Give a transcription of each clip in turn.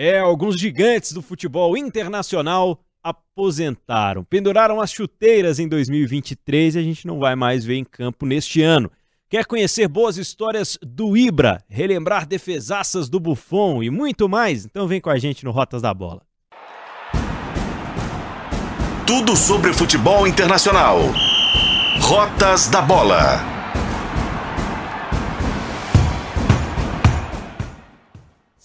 É, alguns gigantes do futebol internacional aposentaram, penduraram as chuteiras em 2023 e a gente não vai mais ver em campo neste ano. Quer conhecer boas histórias do Ibra, relembrar defesaças do Buffon e muito mais? Então vem com a gente no Rotas da Bola. Tudo sobre futebol internacional. Rotas da Bola.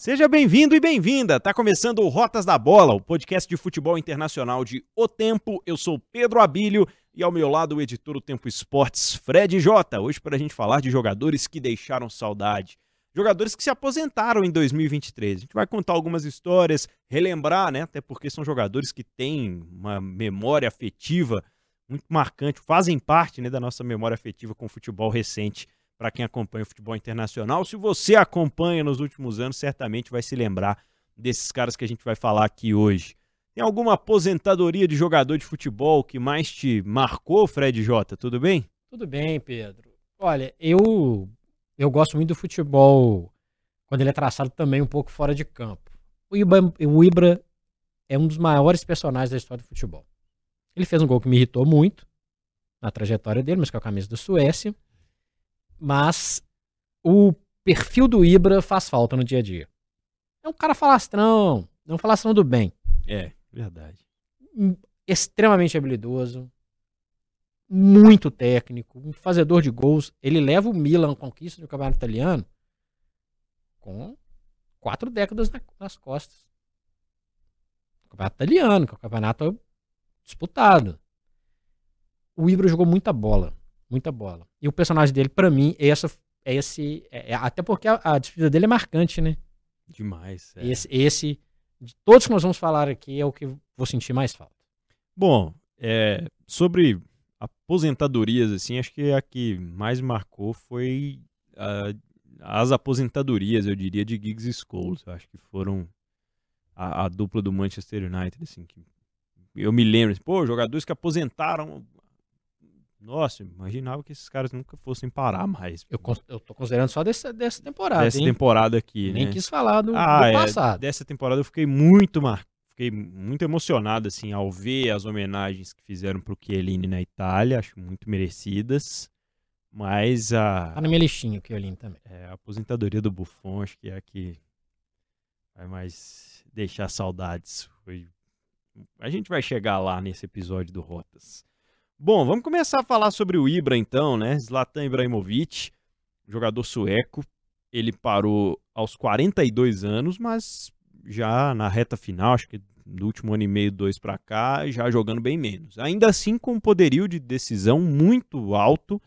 Seja bem-vindo e bem-vinda. Tá começando o Rotas da Bola, o podcast de futebol internacional de O Tempo. Eu sou Pedro Abílio e ao meu lado o editor do Tempo Esportes, Fred Jota. Hoje para a gente falar de jogadores que deixaram saudade, jogadores que se aposentaram em 2023. A gente vai contar algumas histórias, relembrar, né? Até porque são jogadores que têm uma memória afetiva muito marcante, fazem parte né, da nossa memória afetiva com o futebol recente para quem acompanha o futebol internacional. Se você acompanha nos últimos anos, certamente vai se lembrar desses caras que a gente vai falar aqui hoje. Tem alguma aposentadoria de jogador de futebol que mais te marcou, Fred Jota? Tudo bem? Tudo bem, Pedro. Olha, eu eu gosto muito do futebol quando ele é traçado também um pouco fora de campo. O Ibra, o Ibra é um dos maiores personagens da história do futebol. Ele fez um gol que me irritou muito na trajetória dele, mas com a camisa da Suécia. Mas o perfil do Ibra faz falta no dia a dia. É um cara falastrão, é um falastrão do bem. É, verdade. Hum, extremamente habilidoso, muito técnico, um fazedor de gols. Ele leva o Milan à conquista do campeonato italiano com quatro décadas nas costas. O campeonato italiano, que é um campeonato disputado. O Ibra jogou muita bola muita bola. E o personagem dele, para mim, é essa, é esse. É, é, até porque a, a despedida dele é marcante, né? Demais. É. Esse, esse, de todos que nós vamos falar aqui, é o que vou sentir mais falta. Bom, é, sobre aposentadorias, assim, acho que a que mais marcou foi a, as aposentadorias, eu diria, de Giggs e Scholes. Acho que foram a, a, dupla do Manchester United, assim, que eu me lembro, assim, pô, jogadores que aposentaram nossa, imaginava que esses caras nunca fossem parar mais. Eu, eu tô considerando só dessa, dessa temporada. Dessa hein? temporada aqui, Nem né? quis falar do, ah, do é, passado. Dessa temporada eu fiquei muito mar... fiquei muito emocionado assim ao ver as homenagens que fizeram pro Chiellini na Itália, acho muito merecidas. Mas a Tá na minha listinha o Chiellini também. É, a aposentadoria do Buffon acho que é a que vai mais deixar saudades. Foi... A gente vai chegar lá nesse episódio do Rotas. Bom, vamos começar a falar sobre o Ibra então, né? Zlatan Ibrahimovic, jogador sueco. Ele parou aos 42 anos, mas já na reta final, acho que do último ano e meio, dois para cá, já jogando bem menos. Ainda assim, com um poderio de decisão muito alto.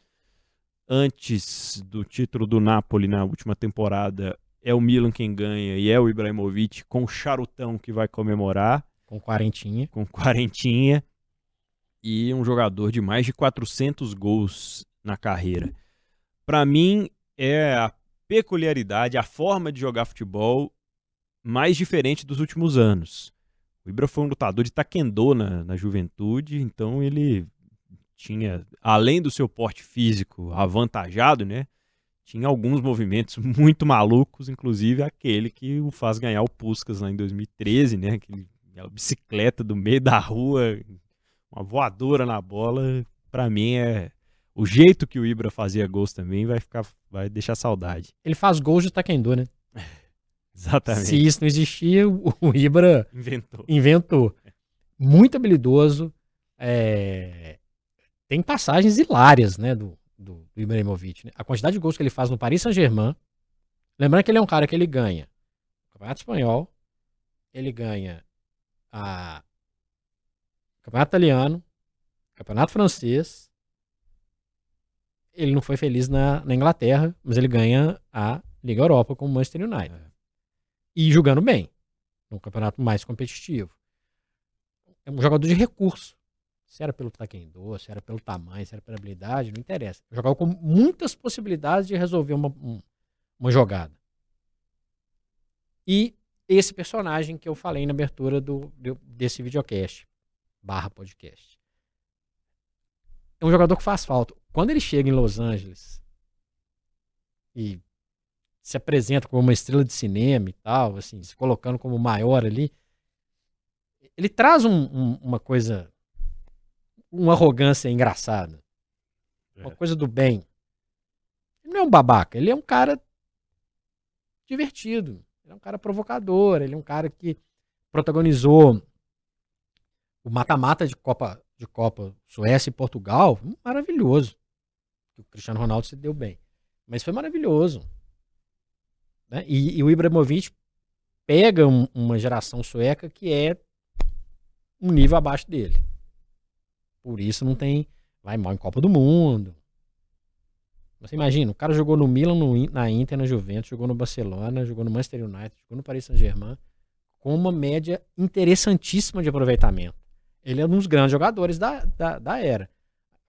Antes do título do Napoli na última temporada, é o Milan quem ganha e é o Ibrahimovic com o charutão que vai comemorar. Com quarentinha. Com quarentinha e um jogador de mais de 400 gols na carreira. Para mim, é a peculiaridade, a forma de jogar futebol mais diferente dos últimos anos. O Ibra foi um lutador de taekwondo na, na juventude, então ele tinha, além do seu porte físico avantajado, né? Tinha alguns movimentos muito malucos, inclusive aquele que o faz ganhar o Puskas lá em 2013, né? Aquele, aquela bicicleta do meio da rua, uma voadora na bola, para mim é o jeito que o Ibra fazia gols também vai ficar vai deixar saudade. Ele faz gols de taekwondo, né? Exatamente. Se isso não existia, o Ibra inventou. inventou. Muito habilidoso. É... Tem passagens hilárias, né, do, do, do Ibrahimovic. Né? A quantidade de gols que ele faz no Paris Saint-Germain. Lembrando que ele é um cara que ele ganha o Campeonato Espanhol, ele ganha a Campeonato Italiano, Campeonato Francês. Ele não foi feliz na, na Inglaterra, mas ele ganha a Liga Europa com o Manchester United. É. E jogando bem, num campeonato mais competitivo. É um jogador de recurso. Se era pelo taekwondo, se era pelo tamanho, se era pela habilidade, não interessa. Jogava com muitas possibilidades de resolver uma, um, uma jogada. E esse personagem que eu falei na abertura do, do, desse videocast barra podcast. É um jogador que faz falta. Quando ele chega em Los Angeles e se apresenta como uma estrela de cinema e tal, assim, se colocando como maior ali, ele traz um, um, uma coisa, uma arrogância engraçada, uma É. coisa do bem. Ele não é um babaca, ele é um cara divertido, ele é um cara provocador, ele é um cara que protagonizou o mata-mata de Copa, de Copa Suécia e Portugal, maravilhoso. O Cristiano Ronaldo se deu bem. Mas foi maravilhoso. né? E, e o Ibrahimovic pega um- uma geração sueca que é um nível abaixo dele. Por isso não tem. Vai mal em Copa do Mundo. Você imagina, o cara jogou no Milan, no na Inter, na Juventus, jogou no Barcelona, jogou no Manchester United, jogou no Paris Saint-Germain, com uma média interessantíssima de aproveitamento. Ele é um dos grandes jogadores da, da, da era.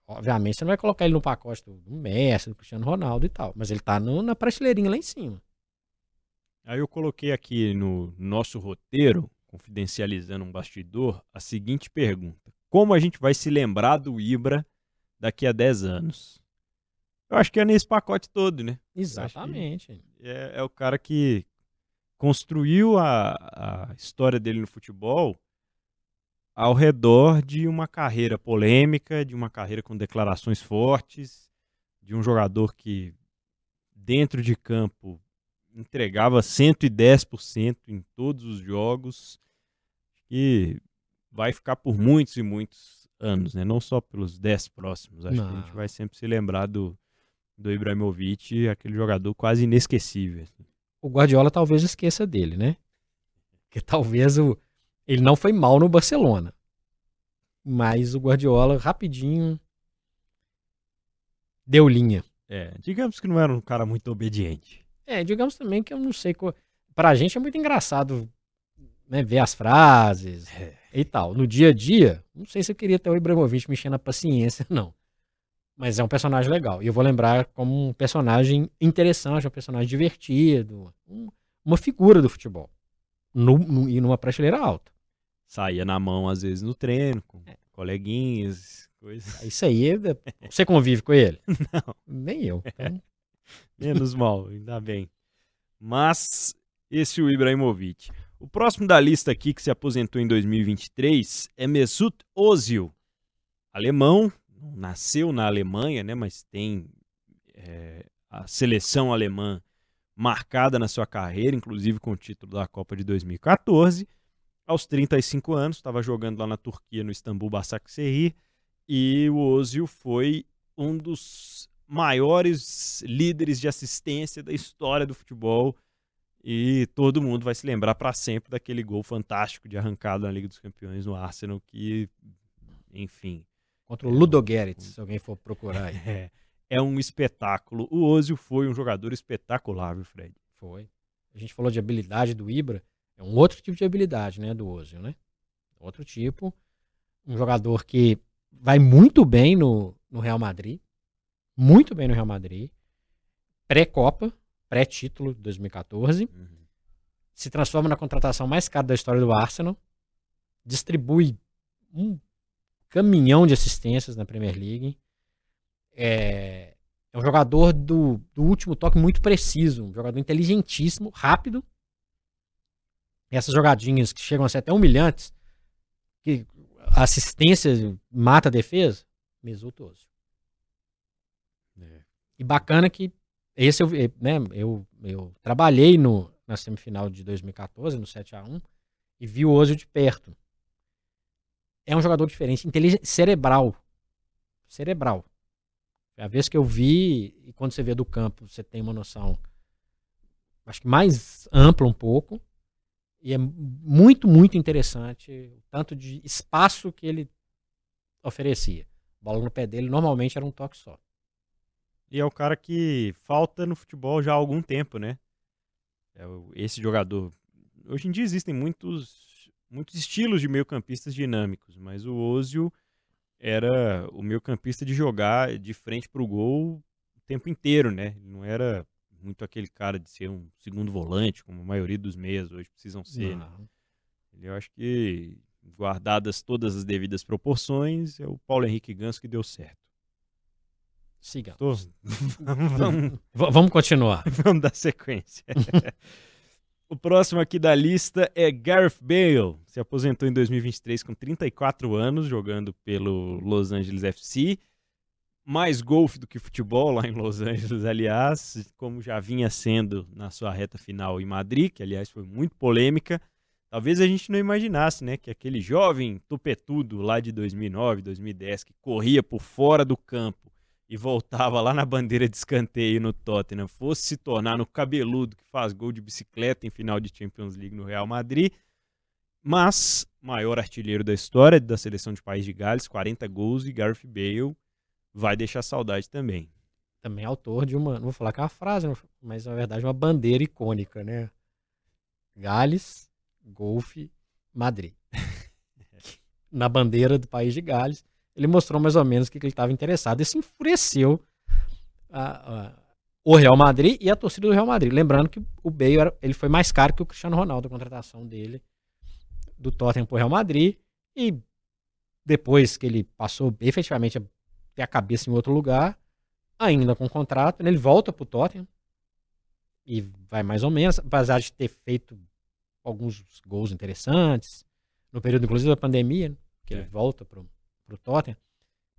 Obviamente, você não vai colocar ele no pacote do Messi, do Cristiano Ronaldo e tal, mas ele tá no- na prateleirinha lá em cima. Aí eu coloquei aqui no nosso roteiro, confidencializando um bastidor, a seguinte pergunta: Como a gente vai se lembrar do Ibra daqui a 10 anos? Eu acho que é nesse pacote todo, né? Exatamente. É, é o cara que construiu a, a história dele no futebol ao redor de uma carreira polêmica, de uma carreira com declarações fortes, de um jogador que dentro de campo entregava 110% em todos os jogos e vai ficar por muitos e muitos anos, né? Não só pelos 10 próximos. Acho que a gente Não. vai sempre se lembrar do, do Ibrahimovic, aquele jogador quase inesquecível. assim. O Guardiola talvez esqueça dele, né? Porque talvez o, ele não foi mal no Barcelona. Mas o Guardiola rapidinho deu linha. É, digamos que não era um cara muito obediente. É, digamos também que eu não sei. co- Pra gente é muito engraçado né, ver as frases e tal. No dia a dia, não sei se eu queria ter o Ibrahimovic mexendo a paciência, não. Mas é um personagem legal. E eu vou lembrar como um personagem interessante, um personagem divertido, um- uma figura do futebol. No- no- e numa prateleira alta. Saía na mão, às vezes, no treino, com É. coleguinhas, coisas. Isso aí, é- você convive com ele? Não. Nem eu. Então, Menos mal, ainda bem. Mas esse é o Ibrahimovic. O próximo da lista aqui, que se aposentou em 2023, é Mesut Ozil. Alemão, não nasceu na Alemanha, né, mas tem é, a seleção alemã marcada na sua carreira, inclusive com o título da Copa de 2014. Aos 35 anos, estava jogando lá na Turquia, no Istambul Basaksehir, e o Ozil foi um dos maiores líderes de assistência da história do futebol e todo mundo vai se lembrar para sempre daquele gol fantástico de arrancada na Liga dos Campeões no Arsenal que, enfim, contra o Ludo Gerrit, se alguém for procurar aí. é, é um espetáculo. O Ozil foi um jogador espetacular, viu, Fred? Foi. A gente falou de habilidade do Ibra. É um outro tipo de habilidade, né, do Ozil, né? Outro tipo. Um jogador que vai muito bem no, no Real Madrid. Muito bem no Real Madrid. Pré-Copa, pré-título de 2014. Se transforma na contratação mais cara da história do Arsenal. Distribui um caminhão de assistências na Premier League. É, é um jogador do, do último toque muito preciso, um jogador inteligentíssimo, rápido. Essas jogadinhas que chegam a ser até humilhantes, que a assistência mata a defesa, Mesut Ozil. E bacana que esse eu, né, eu, eu trabalhei no, na semifinal de 2014, no 7 a 1 e vi o Ozil de perto. É um jogador diferente, inteligente, cerebral. Cerebral. A vez que eu vi, e quando você vê do campo, você tem uma noção, acho que mais ampla um pouco. E é muito, muito interessante o tanto de espaço que ele oferecia. Bola no pé dele normalmente era um toque só. E é o cara que falta no futebol já há algum tempo, né? É esse jogador. Hoje em dia existem muitos, muitos estilos de meio-campistas dinâmicos, mas o Ozil era o meio-campista de jogar de frente para o gol o tempo inteiro, né? Ele não era muito aquele cara de ser um segundo volante, como a maioria dos meias hoje precisam ser. né? Ele, eu acho que, guardadas todas as devidas proporções, é o Paulo Henrique Ganso que deu certo. Sigamos. Tô- vamos, vamos continuar. vamos dar sequência. o próximo aqui da lista é Gareth Bale. Se aposentou em 2023 com 34 anos, jogando pelo Los Angeles FC. Mais golfe do que futebol lá em Los Angeles, aliás, como já vinha sendo na sua reta final em Madrid, que aliás foi muito polêmica. Talvez a gente não imaginasse, né, que aquele jovem tupetudo lá de 2009, 2010, que corria por fora do campo e voltava lá na bandeira de escanteio no Tottenham, fosse se tornar no cabeludo que faz gol de bicicleta em final de Champions League no Real Madrid. Mas, maior artilheiro da história da seleção de País de Gales, 40 gols e Gareth Bale vai deixar saudade também. Também autor de uma, não vou falar que é uma frase, mas na verdade uma bandeira icônica, né? Gales, Golfe, Madrid. Na bandeira do país de Gales, ele mostrou mais ou menos o que, que ele estava interessado. Isso enfureceu a- a- o Real Madrid e a torcida do Real Madrid. Lembrando que o Bale era- ele foi mais caro que o Cristiano Ronaldo, a contratação dele do Tottenham para o Real Madrid. E depois que ele passou efetivamente a ter a cabeça em outro lugar, ainda com contrato, né, ele volta para o Tottenham e vai mais ou menos, apesar de ter feito alguns gols interessantes, no período inclusive da pandemia, né, que ele É. volta pro, pro Tottenham,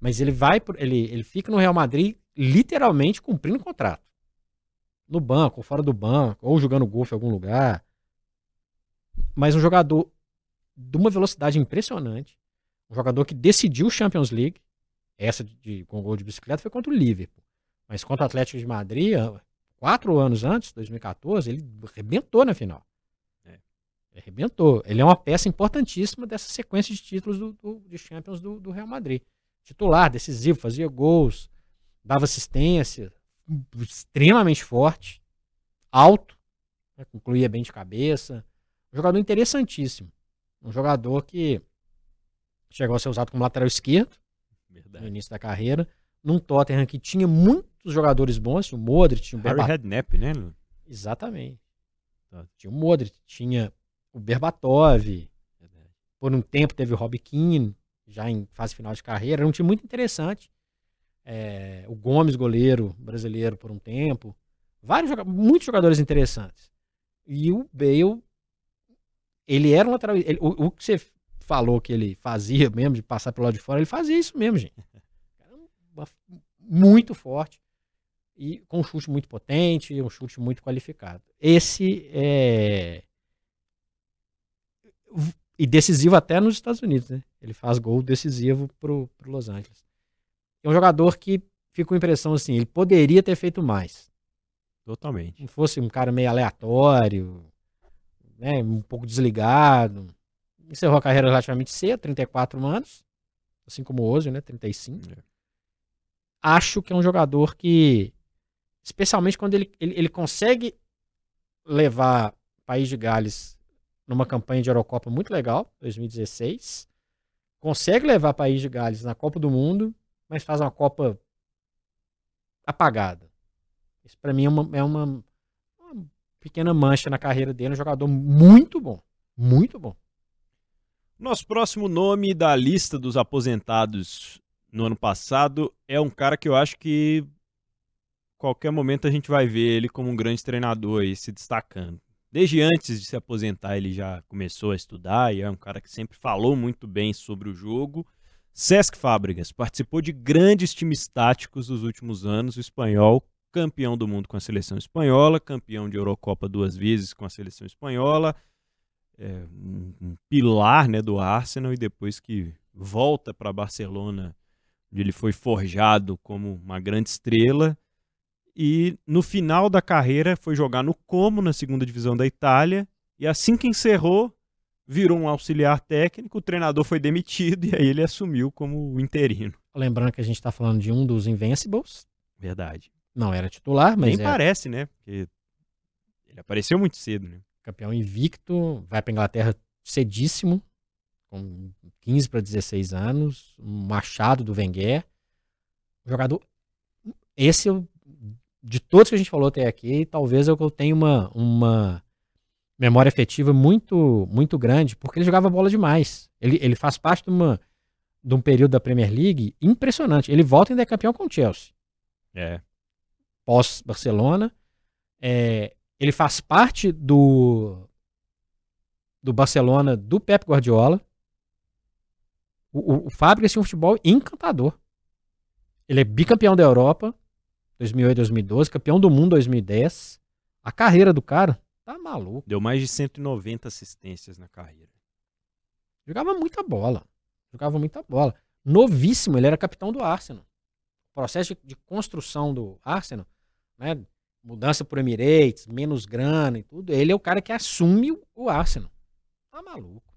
mas ele vai, pro- ele, ele fica no Real Madrid literalmente cumprindo o contrato. No banco, ou fora do banco, ou jogando golfe em algum lugar. Mas um jogador de uma velocidade impressionante, um jogador que decidiu o Champions League, essa de, de- com gol de bicicleta foi contra o Liverpool. Mas contra o Atlético de Madrid, ah, quatro anos antes, 2014, ele arrebentou na final. É. Ele arrebentou. Ele é uma peça importantíssima dessa sequência de títulos do, do- de Champions do, do Real Madrid. Titular, decisivo, fazia gols, dava assistência, extremamente forte, alto, né, concluía bem de cabeça. Um jogador interessantíssimo. Um jogador que chegou a ser usado como lateral esquerdo no Verdade. início da carreira, num Tottenham que tinha muitos jogadores bons, tinha o Modric, tinha o Harry Berbatov. Redknapp, né? Exatamente. Tá. Tinha o Modric, tinha o Berbatov, por um tempo teve o Rob Keane, já em fase final de carreira, era um time muito interessante. É, o Gomes, goleiro brasileiro, por um tempo. Vários muitos jogadores interessantes. E o Bale, ele era um lateral. ele- o, o que você falou que ele fazia mesmo, de passar pelo lado de fora, ele fazia isso mesmo, gente. Muito forte e com um chute muito potente, um chute muito qualificado. Esse é e decisivo até nos Estados Unidos, né? Ele faz gol decisivo pro, pro Los Angeles. É um jogador que fica com a impressão assim, ele poderia ter feito mais. Totalmente. Não fosse um cara meio aleatório, né? Um pouco desligado. Encerrou a carreira relativamente cedo, 34 anos, assim como o Ozil, né? 35. É. Acho que é um jogador que, especialmente quando ele, ele, ele consegue levar o País de Gales numa campanha de Eurocopa muito legal, 2016. Consegue levar o País de Gales na Copa do Mundo, mas faz uma Copa apagada. Isso pra mim é uma, é uma, uma pequena mancha na carreira dele, um jogador muito bom, muito bom. Nosso próximo nome da lista dos aposentados no ano passado é um cara que eu acho que qualquer momento a gente vai ver ele como um grande treinador aí se destacando. Desde antes de se aposentar, ele já começou a estudar e é um cara que sempre falou muito bem sobre o jogo. Cesc Fábregas participou de grandes times táticos dos últimos anos, o espanhol, campeão do mundo com a seleção espanhola, campeão de Eurocopa duas vezes com a seleção espanhola, é, um, um pilar né, do Arsenal e depois que volta para Barcelona, onde ele foi forjado como uma grande estrela. E no final da carreira foi jogar no Como, na segunda divisão da Itália. E assim que encerrou, virou um auxiliar técnico, o treinador foi demitido e aí ele assumiu como o interino. Lembrando que a gente tá falando de um dos Invincibles. Verdade. Não era titular, mas Nem é parece, né? Porque ele apareceu muito cedo, né? Campeão invicto, vai pra Inglaterra cedíssimo, com 15 para 16 anos, um machado do Wenger. Um jogador. Esse, eu- de todos que a gente falou até aqui, talvez é eu tenho uma, uma memória afetiva muito, muito grande, porque ele jogava bola demais. Ele, ele faz parte de, uma, de um período da Premier League impressionante. Ele volta e ainda é campeão com o Chelsea. É. Pós-Barcelona. É, ele faz parte do do Barcelona do Pep Guardiola. O, o, o Fábricas tinha um futebol encantador. Ele é bicampeão da Europa, 2008, 2012, campeão do mundo 2010. A carreira do cara tá maluco. Deu mais de 190 assistências na carreira. Jogava muita bola. Jogava muita bola. Novíssimo, ele era capitão do Arsenal. O processo de, de construção do Arsenal, né? Mudança por Emirates, menos grana e tudo. Ele é o cara que assume o Arsenal. Tá maluco.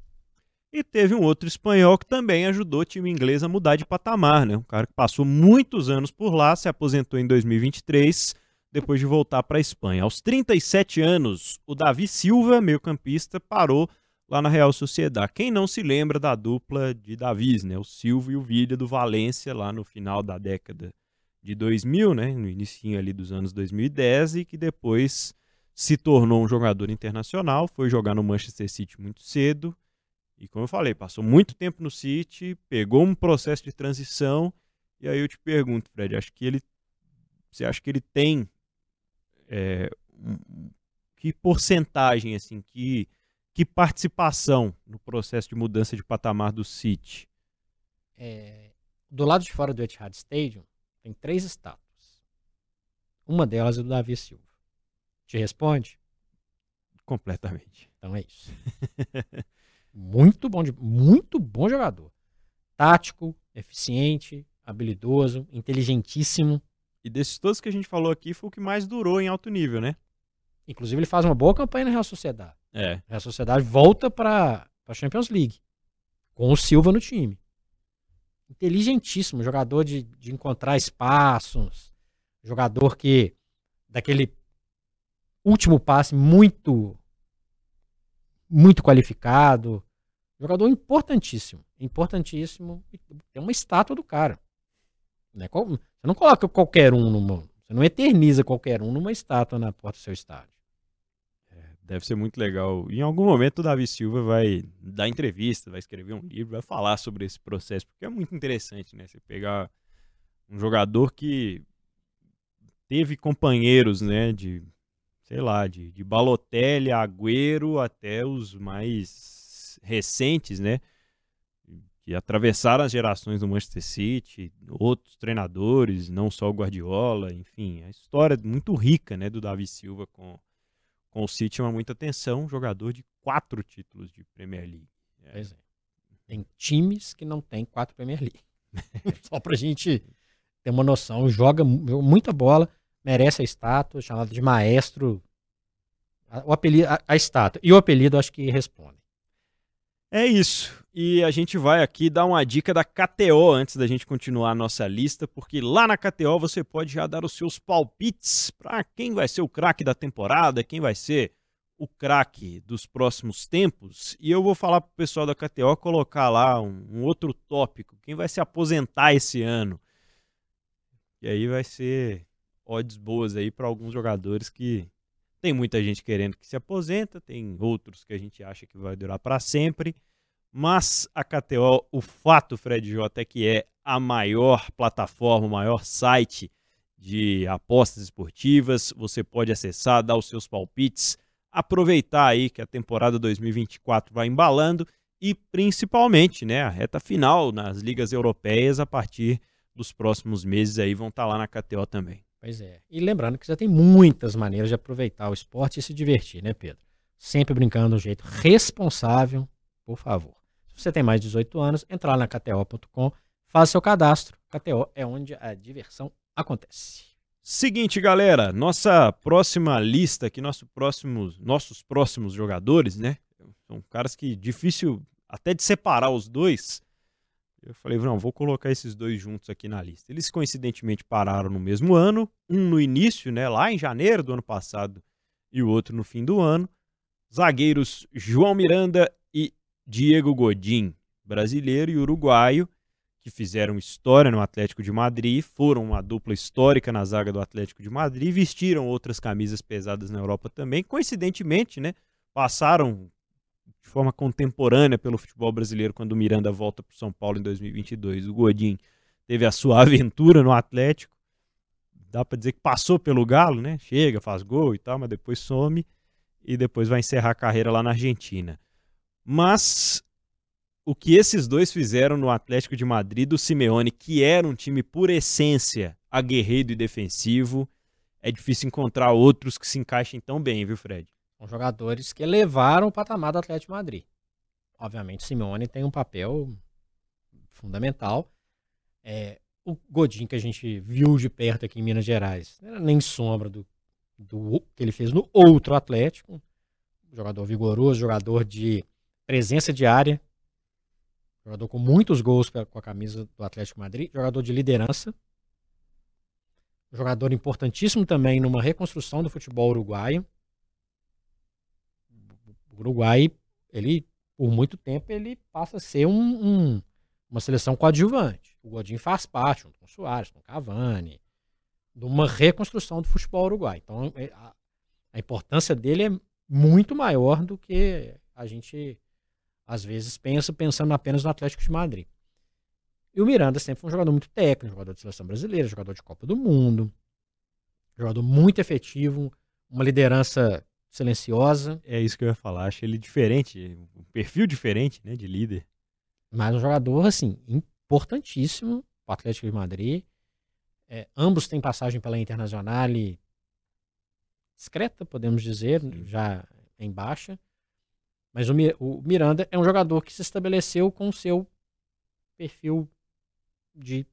E teve um outro espanhol que também ajudou o time inglês a mudar de patamar, né? Um cara que passou muitos anos por lá, se aposentou em 2023, depois de voltar para a Espanha. Aos 37 anos, o Davi Silva, meio-campista, parou lá na Real Sociedade. Quem não se lembra da dupla de Davis, né? O Silva e o Villa do Valência, lá no final da década de 2000, né? No início ali dos anos 2010 e que depois se tornou um jogador internacional, foi jogar no Manchester City muito cedo e como eu falei, passou muito tempo no City, pegou um processo de transição. E aí eu te pergunto, Fred, acho que ele, você acha que ele tem é, que porcentagem, assim, que, que participação no processo de mudança de patamar do City? É, do lado de fora do Etihad Stadium tem três estátuas. Uma delas é do Davi Silva. Te responde? Completamente. Então é isso. Muito bom, muito bom jogador. Tático, eficiente, habilidoso, inteligentíssimo. E desses todos que a gente falou aqui, foi o que mais durou em alto nível, né? Inclusive, ele faz uma boa campanha na Real Sociedade. É. A Real Sociedade volta para a Champions League. Com o Silva no time. Inteligentíssimo, jogador de, de encontrar espaços. Jogador que, daquele último passe muito muito qualificado. Jogador importantíssimo. Importantíssimo. Tem uma estátua do cara. Né? Você não coloca qualquer um. Você não eterniza qualquer um numa estátua na porta do seu estádio. Deve ser muito legal. Em algum momento o Davi Silva vai dar entrevista, vai escrever um livro, vai falar sobre esse processo, porque é muito interessante, né? Você pegar um jogador que teve companheiros, né, de sei lá, de, de Balotelli, Agüero até os mais recentes, né? Que atravessaram as gerações do Manchester City, outros treinadores, não só o Guardiola, enfim, a história muito rica, né, do Davi Silva com, com o City chama muita atenção, jogador de quatro títulos de Premier League. É. é. Tem times que não tem quatro Premier League. Só pra gente ter uma noção, joga muita bola merece a estátua, chamado de maestro. O apelido, a, a estátua. E o apelido acho que responde. É isso. E a gente vai aqui dar uma dica da KTO antes da gente continuar a nossa lista, porque lá na KTO você pode já dar os seus palpites para quem vai ser o craque da temporada, quem vai ser o craque dos próximos tempos. E eu vou falar para o pessoal da KTO colocar lá um, um, outro tópico: quem vai se aposentar esse ano. E aí vai ser odds boas aí para alguns jogadores que tem muita gente querendo que se aposenta, tem outros que a gente acha que vai durar para sempre. Mas a KTO, o fato, Fred J, é que é a maior plataforma, o maior site de apostas esportivas. Você pode acessar, dar os seus palpites, aproveitar aí que a temporada 2024 vai embalando e principalmente, né, a reta final nas ligas europeias a partir dos próximos meses aí vão estar tá lá na KTO também. Pois é. E lembrando que você tem muitas maneiras de aproveitar o esporte e se divertir, né, Pedro? Sempre brincando de um jeito responsável, por favor. Se você tem mais de 18 anos, entra lá na KTO.com, faça seu cadastro. KTO é onde a diversão acontece. Seguinte, galera, nossa próxima lista aqui, nosso nossos próximos jogadores, né? São caras que difícil até de separar os dois. Eu falei, não, vou colocar esses dois juntos aqui na lista. Eles coincidentemente pararam no mesmo ano, um no início, né, lá em janeiro do ano passado, e o outro no fim do ano. Zagueiros João Miranda e Diego Godin, brasileiro e uruguaio, que fizeram história no Atlético de Madrid, foram uma dupla histórica na zaga do Atlético de Madrid, vestiram outras camisas pesadas na Europa também. Coincidentemente, né, passaram de forma contemporânea pelo futebol brasileiro quando o Miranda volta para o São Paulo em 2022. O Godin teve a sua aventura no Atlético, dá para dizer que passou pelo Galo, né? Chega, faz gol e tal, mas depois some e depois vai encerrar a carreira lá na Argentina. Mas o que esses dois fizeram no Atlético de Madrid do Simeone, que era um time por essência aguerrido e defensivo, é difícil encontrar outros que se encaixem tão bem, viu, Fred? São jogadores que elevaram o patamar do Atlético Madrid. Obviamente, Simeone tem um papel fundamental. É, o Godin que a gente viu de perto aqui em Minas Gerais, nem sombra do, do que ele fez no outro Atlético. Jogador vigoroso, jogador de presença diária, jogador com muitos gols com a camisa do Atlético Madrid, jogador de liderança, jogador importantíssimo também numa reconstrução do futebol uruguaio. Uruguai, ele por muito tempo ele passa a ser um, um, uma seleção coadjuvante. O Godinho faz parte, junto com o Soares, com o Cavani, de uma reconstrução do futebol uruguai. Então, é, a, a importância dele é muito maior do que a gente, às vezes, pensa pensando apenas no Atlético de Madrid. E o Miranda sempre foi um jogador muito técnico, jogador de seleção brasileira, jogador de Copa do Mundo, jogador muito efetivo, uma liderança silenciosa. É isso que eu ia falar, acho ele diferente, um perfil diferente, né, de líder. Mas um jogador, assim, importantíssimo para o Atlético de Madrid. É, ambos têm passagem pela Internacional discreta, podemos dizer, Sim. já em baixa. Mas o, o, Miranda é um jogador que se estabeleceu com o seu perfil de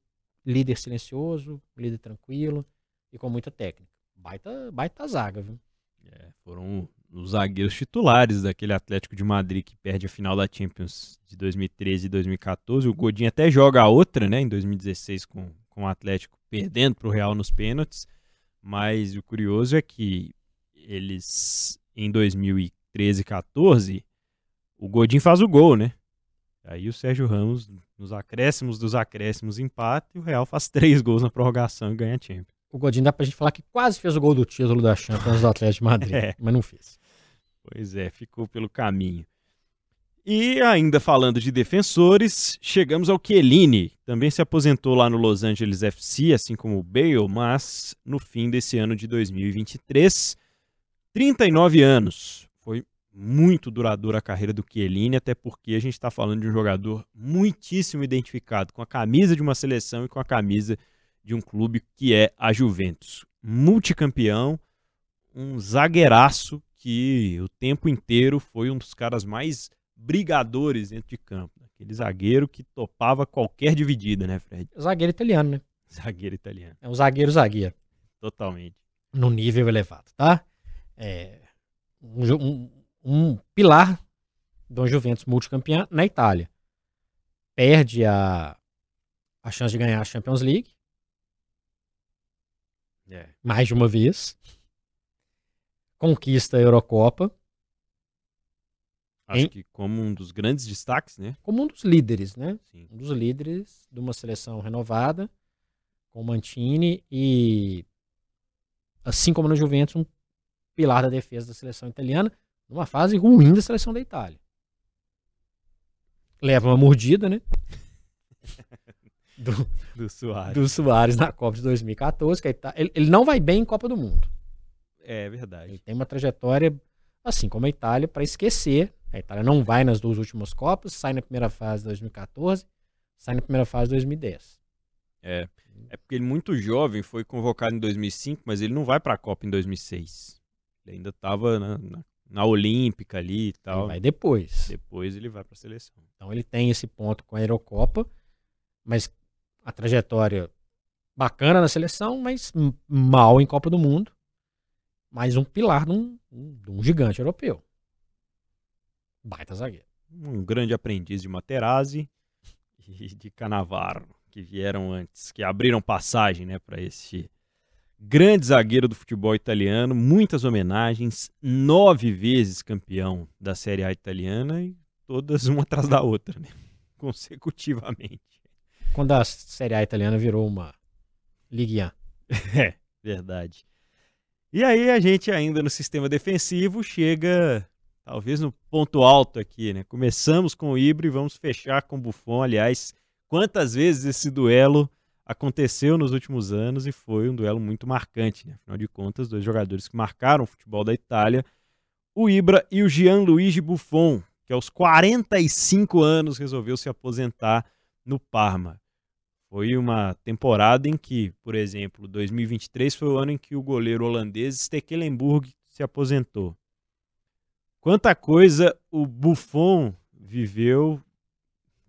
líder silencioso, líder tranquilo e com muita técnica. Baita, baita zaga, viu? É, foram os zagueiros titulares daquele Atlético de Madrid que perde a final da Champions de 2013 e 2014. O Godinho até joga a outra, né, em 2016 com, com o Atlético perdendo para o Real nos pênaltis. Mas o curioso é que eles, em 2013 e 14, o Godinho faz o gol, né? Aí o Sérgio Ramos, nos acréscimos dos acréscimos, empata e o Real faz três gols na prorrogação e ganha a Champions. O Godinho dá pra gente falar que quase fez o gol do título da Champions do Atlético de Madrid, é. mas não fez. Pois é, ficou pelo caminho. E ainda falando de defensores, chegamos ao Chiellini. Também se aposentou lá no Los Angeles FC, assim como o Bale, mas no fim desse ano de 2023, 39 anos. Foi muito duradoura a carreira do Chiellini, até porque a gente está falando de um jogador muitíssimo identificado com a camisa de uma seleção e com a camisa de um clube que é a Juventus. Multicampeão, um zagueiraço que o tempo inteiro foi um dos caras mais brigadores dentro de campo. Aquele zagueiro que topava qualquer dividida, né, Fred? Zagueiro italiano, né? Zagueiro italiano. É um zagueiro zagueiro. Totalmente. No nível elevado, tá? É um, um, um pilar do Juventus multicampeão na Itália. Perde a, a chance de ganhar a Champions League. É. Mais de uma vez conquista a Eurocopa. Acho em... que como um dos grandes destaques, né? Como um dos líderes, né? Sim. Um dos líderes de uma seleção renovada, com Mantini e, assim como no Juventus, um pilar da defesa da seleção italiana, numa fase ruim da seleção da Itália. Leva uma mordida, né? Do, do Soares. Do Soares na Copa de 2014, que ele, ele não vai bem em Copa do Mundo. É verdade. Ele tem uma trajetória, assim como a Itália, para esquecer. A Itália não vai nas duas últimas Copas, sai na primeira fase de 2014, sai na primeira fase de 2010. É. É porque ele muito jovem, foi convocado em 2005, mas ele não vai para a Copa em 2006. Ele ainda estava na, na, na, Olímpica ali e tal. Ele vai depois. Depois ele vai para a seleção. Então ele tem esse ponto com a Eurocopa, mas a trajetória bacana na seleção, mas mal em Copa do Mundo mais um pilar de um, de um gigante europeu. Baita zagueiro. Um grande aprendiz de Materazzi e de Canavaro, que vieram antes, que abriram passagem né, para esse grande zagueiro do futebol italiano, muitas homenagens, nove vezes campeão da Série A italiana e todas uma atrás da outra, né? consecutivamente. Quando a Série A italiana virou uma Ligue 1. É, verdade. E aí a gente ainda no sistema defensivo chega talvez no ponto alto aqui, né? Começamos com o Ibra e vamos fechar com o Buffon. Aliás, quantas vezes esse duelo aconteceu nos últimos anos e foi um duelo muito marcante. Né? Afinal de contas, dois jogadores que marcaram o futebol da Itália, o Ibra e o Gianluigi Buffon, que aos 45 anos resolveu se aposentar no Parma. Foi uma temporada em que, por exemplo, 2023 foi o ano em que o goleiro holandês Stekelenburg se aposentou. Quanta coisa o Buffon viveu.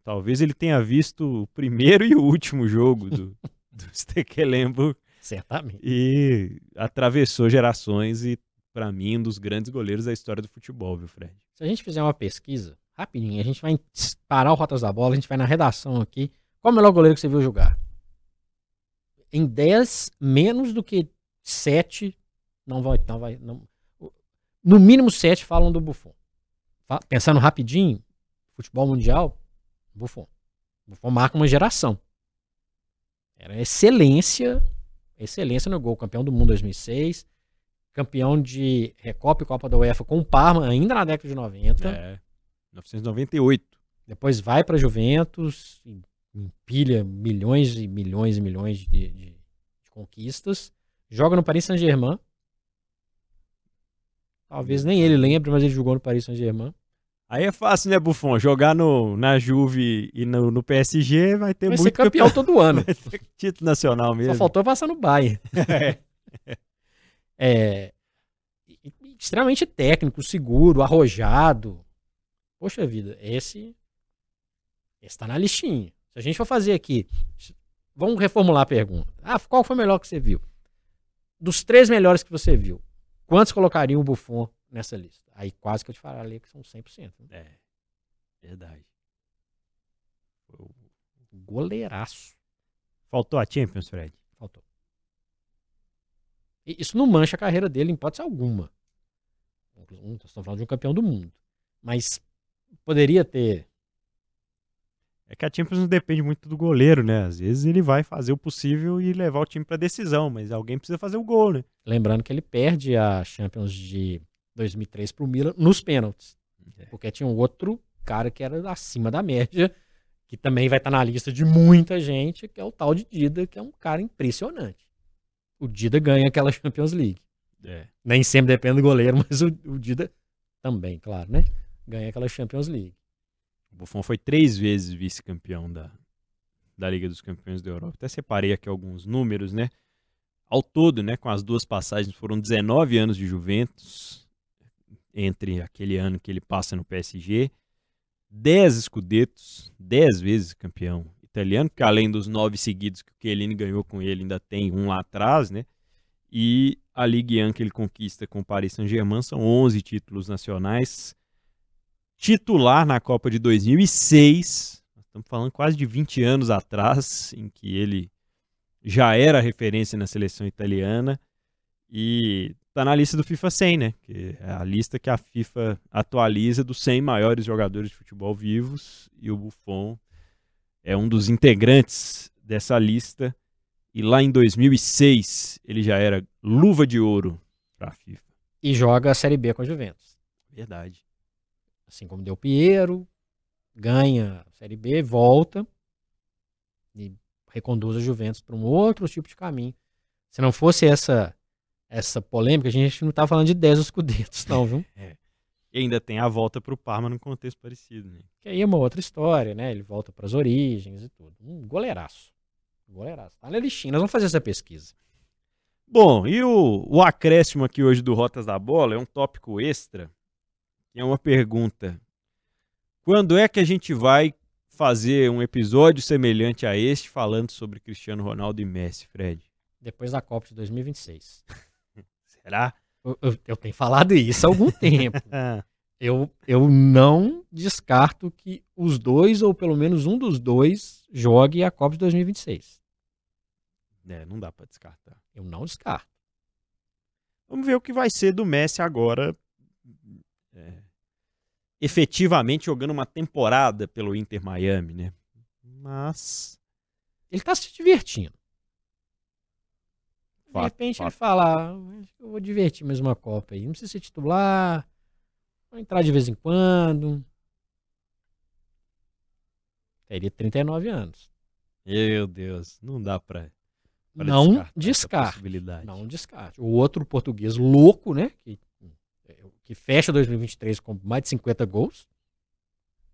Talvez ele tenha visto o primeiro e o último jogo do, do Stekelenburg. Certamente. E atravessou gerações e, para mim, um dos grandes goleiros da história do futebol, viu, Fred? Se a gente fizer uma pesquisa, rapidinho, a gente vai parar o Rotas da Bola, a gente vai na redação aqui. Qual o melhor goleiro que você viu jogar? Em 10, menos do que 7, não vai. Não vai não, no mínimo 7 falam do Buffon. Pensando rapidinho, futebol mundial, Buffon. Buffon marca uma geração. Era excelência, excelência no gol. Campeão do mundo 2006, campeão de Recopa e Copa da UEFA com o Parma ainda na década de 90. É, 1998. Depois vai para Juventus, empilha milhões e milhões e milhões de, de, de conquistas. Joga no Paris Saint-Germain. Talvez nem ele lembre, mas ele jogou no Paris Saint-Germain. Aí é fácil, né, Buffon? Jogar no, na Juve e no, no PSG vai ter vai muito ser campeão todo ano. título nacional mesmo. Só faltou passar no Bayern. é. é. Extremamente técnico, seguro, arrojado. Poxa vida, esse. Esse tá na listinha. Se a gente for fazer aqui, vamos reformular a pergunta. Ah, qual foi o melhor que você viu? Dos três melhores que você viu, quantos colocariam o Buffon nessa lista? Aí quase que eu te falei que são 100%. Né? É, verdade. Goleiraço. Faltou a Champions, Fred? Faltou. E isso não mancha a carreira dele em hipótese alguma. Estamos falando de um campeão do mundo. Mas poderia ter é que a Champions não depende muito do goleiro, né? Às vezes ele vai fazer o possível e levar o time para decisão, mas alguém precisa fazer o gol, né? Lembrando que ele perde a Champions de 2003 pro Milan nos pênaltis. É. Porque tinha um outro cara que era acima da média, que também vai estar tá na lista de muita gente, que é o tal de Dida, que é um cara impressionante. O Dida ganha aquela Champions League. É. Nem sempre depende do goleiro, mas o, o Dida também, claro, né? Ganha aquela Champions League. O Buffon foi três vezes vice-campeão da, da Liga dos Campeões da Europa. Até separei aqui alguns números, né? Ao todo, né, com as duas passagens, foram 19 anos de Juventus, entre aquele ano que ele passa no PSG, 10 escudetos, 10 vezes campeão italiano, porque além dos nove seguidos que o Chiellini ganhou com ele, ainda tem um lá atrás, né? E a Ligue 1 que ele conquista com o Paris Saint-Germain são 11 títulos nacionais, titular na Copa de 2006. Estamos falando quase de 20 anos atrás, em que ele já era referência na seleção italiana e está na lista do FIFA 100, né? Que é a lista que a FIFA atualiza dos 100 maiores jogadores de futebol vivos e o Buffon é um dos integrantes dessa lista. E lá em 2006 ele já era luva de ouro para a FIFA. E joga a Série B com a Juventus. Verdade assim como deu Piero, ganha a Série B, volta e reconduz a Juventus para um outro tipo de caminho. Se não fosse essa essa polêmica, a gente não estava falando de 10 escudetos, não, viu? é. E ainda tem a volta para o Parma num contexto parecido, né? Que aí é uma outra história, né? Ele volta para as origens e tudo. Um goleiraço. Um goleiraço. Tá na listinha. Nós vamos fazer essa pesquisa. Bom, e o, o acréscimo aqui hoje do Rotas da Bola é um tópico extra é uma pergunta. Quando é que a gente vai fazer um episódio semelhante a este falando sobre Cristiano Ronaldo e Messi, Fred? Depois da Copa de 2026. Será? Eu, eu, eu, tenho falado isso há algum tempo. eu, eu não descarto que os dois, ou pelo menos um dos dois, jogue a Copa de 2026. É, não dá para descartar. Eu não descarto. Vamos ver o que vai ser do Messi agora efetivamente jogando uma temporada pelo Inter Miami, né? Mas. Ele tá se divertindo. De fato, repente fato. ele fala, ah, eu vou divertir mais uma Copa aí. Não precisa ser titular. Vou entrar de vez em quando. Teria 39 anos. Meu Deus, não dá pra. pra Não descarte. Não descarte. O outro português louco, né? Que, que fecha 2023 com mais de 50 gols.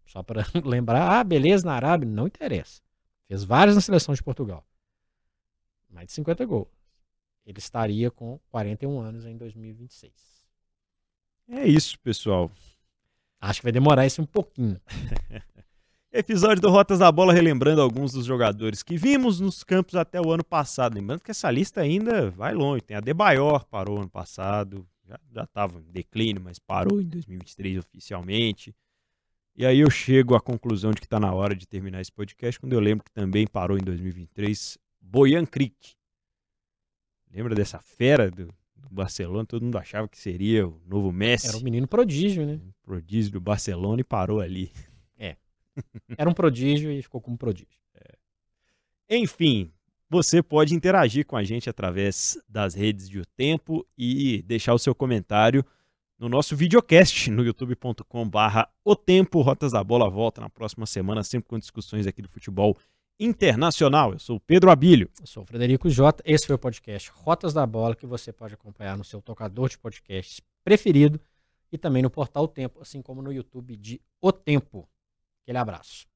Só para lembrar, ah, beleza, na Arábia, não interessa. Fez vários na seleção de Portugal. Mais de 50 gols. Ele estaria com 41 anos em 2026. É isso, pessoal. Acho que vai demorar isso um pouquinho. Episódio do Rotas da Bola relembrando alguns dos jogadores que vimos nos campos até o ano passado. Lembrando que essa lista ainda vai longe. Tem a Debayor, parou ano passado. Já estava em declínio, mas parou em 2023 oficialmente. E aí eu chego à conclusão de que está na hora de terminar esse podcast, quando eu lembro que também parou em 2023 Boyan Crick. Lembra dessa fera do, do Barcelona? Todo mundo achava que seria o novo Messi. Era um menino prodígio, né? um prodígio do Barcelona e parou ali. Era um prodígio e ficou como prodígio. Enfim, você pode interagir com a gente através das redes de O Tempo e deixar o seu comentário no nosso videocast no youtube.com.br O Tempo, Rotas da Bola volta na próxima semana, sempre com discussões aqui do futebol internacional. Eu sou o Pedro Abílio. Eu sou o Frederico Jota. Esse foi o podcast Rotas da Bola, que você pode acompanhar no seu tocador de podcasts preferido e também no portal O Tempo, assim como no YouTube de O Tempo. Aquele abraço.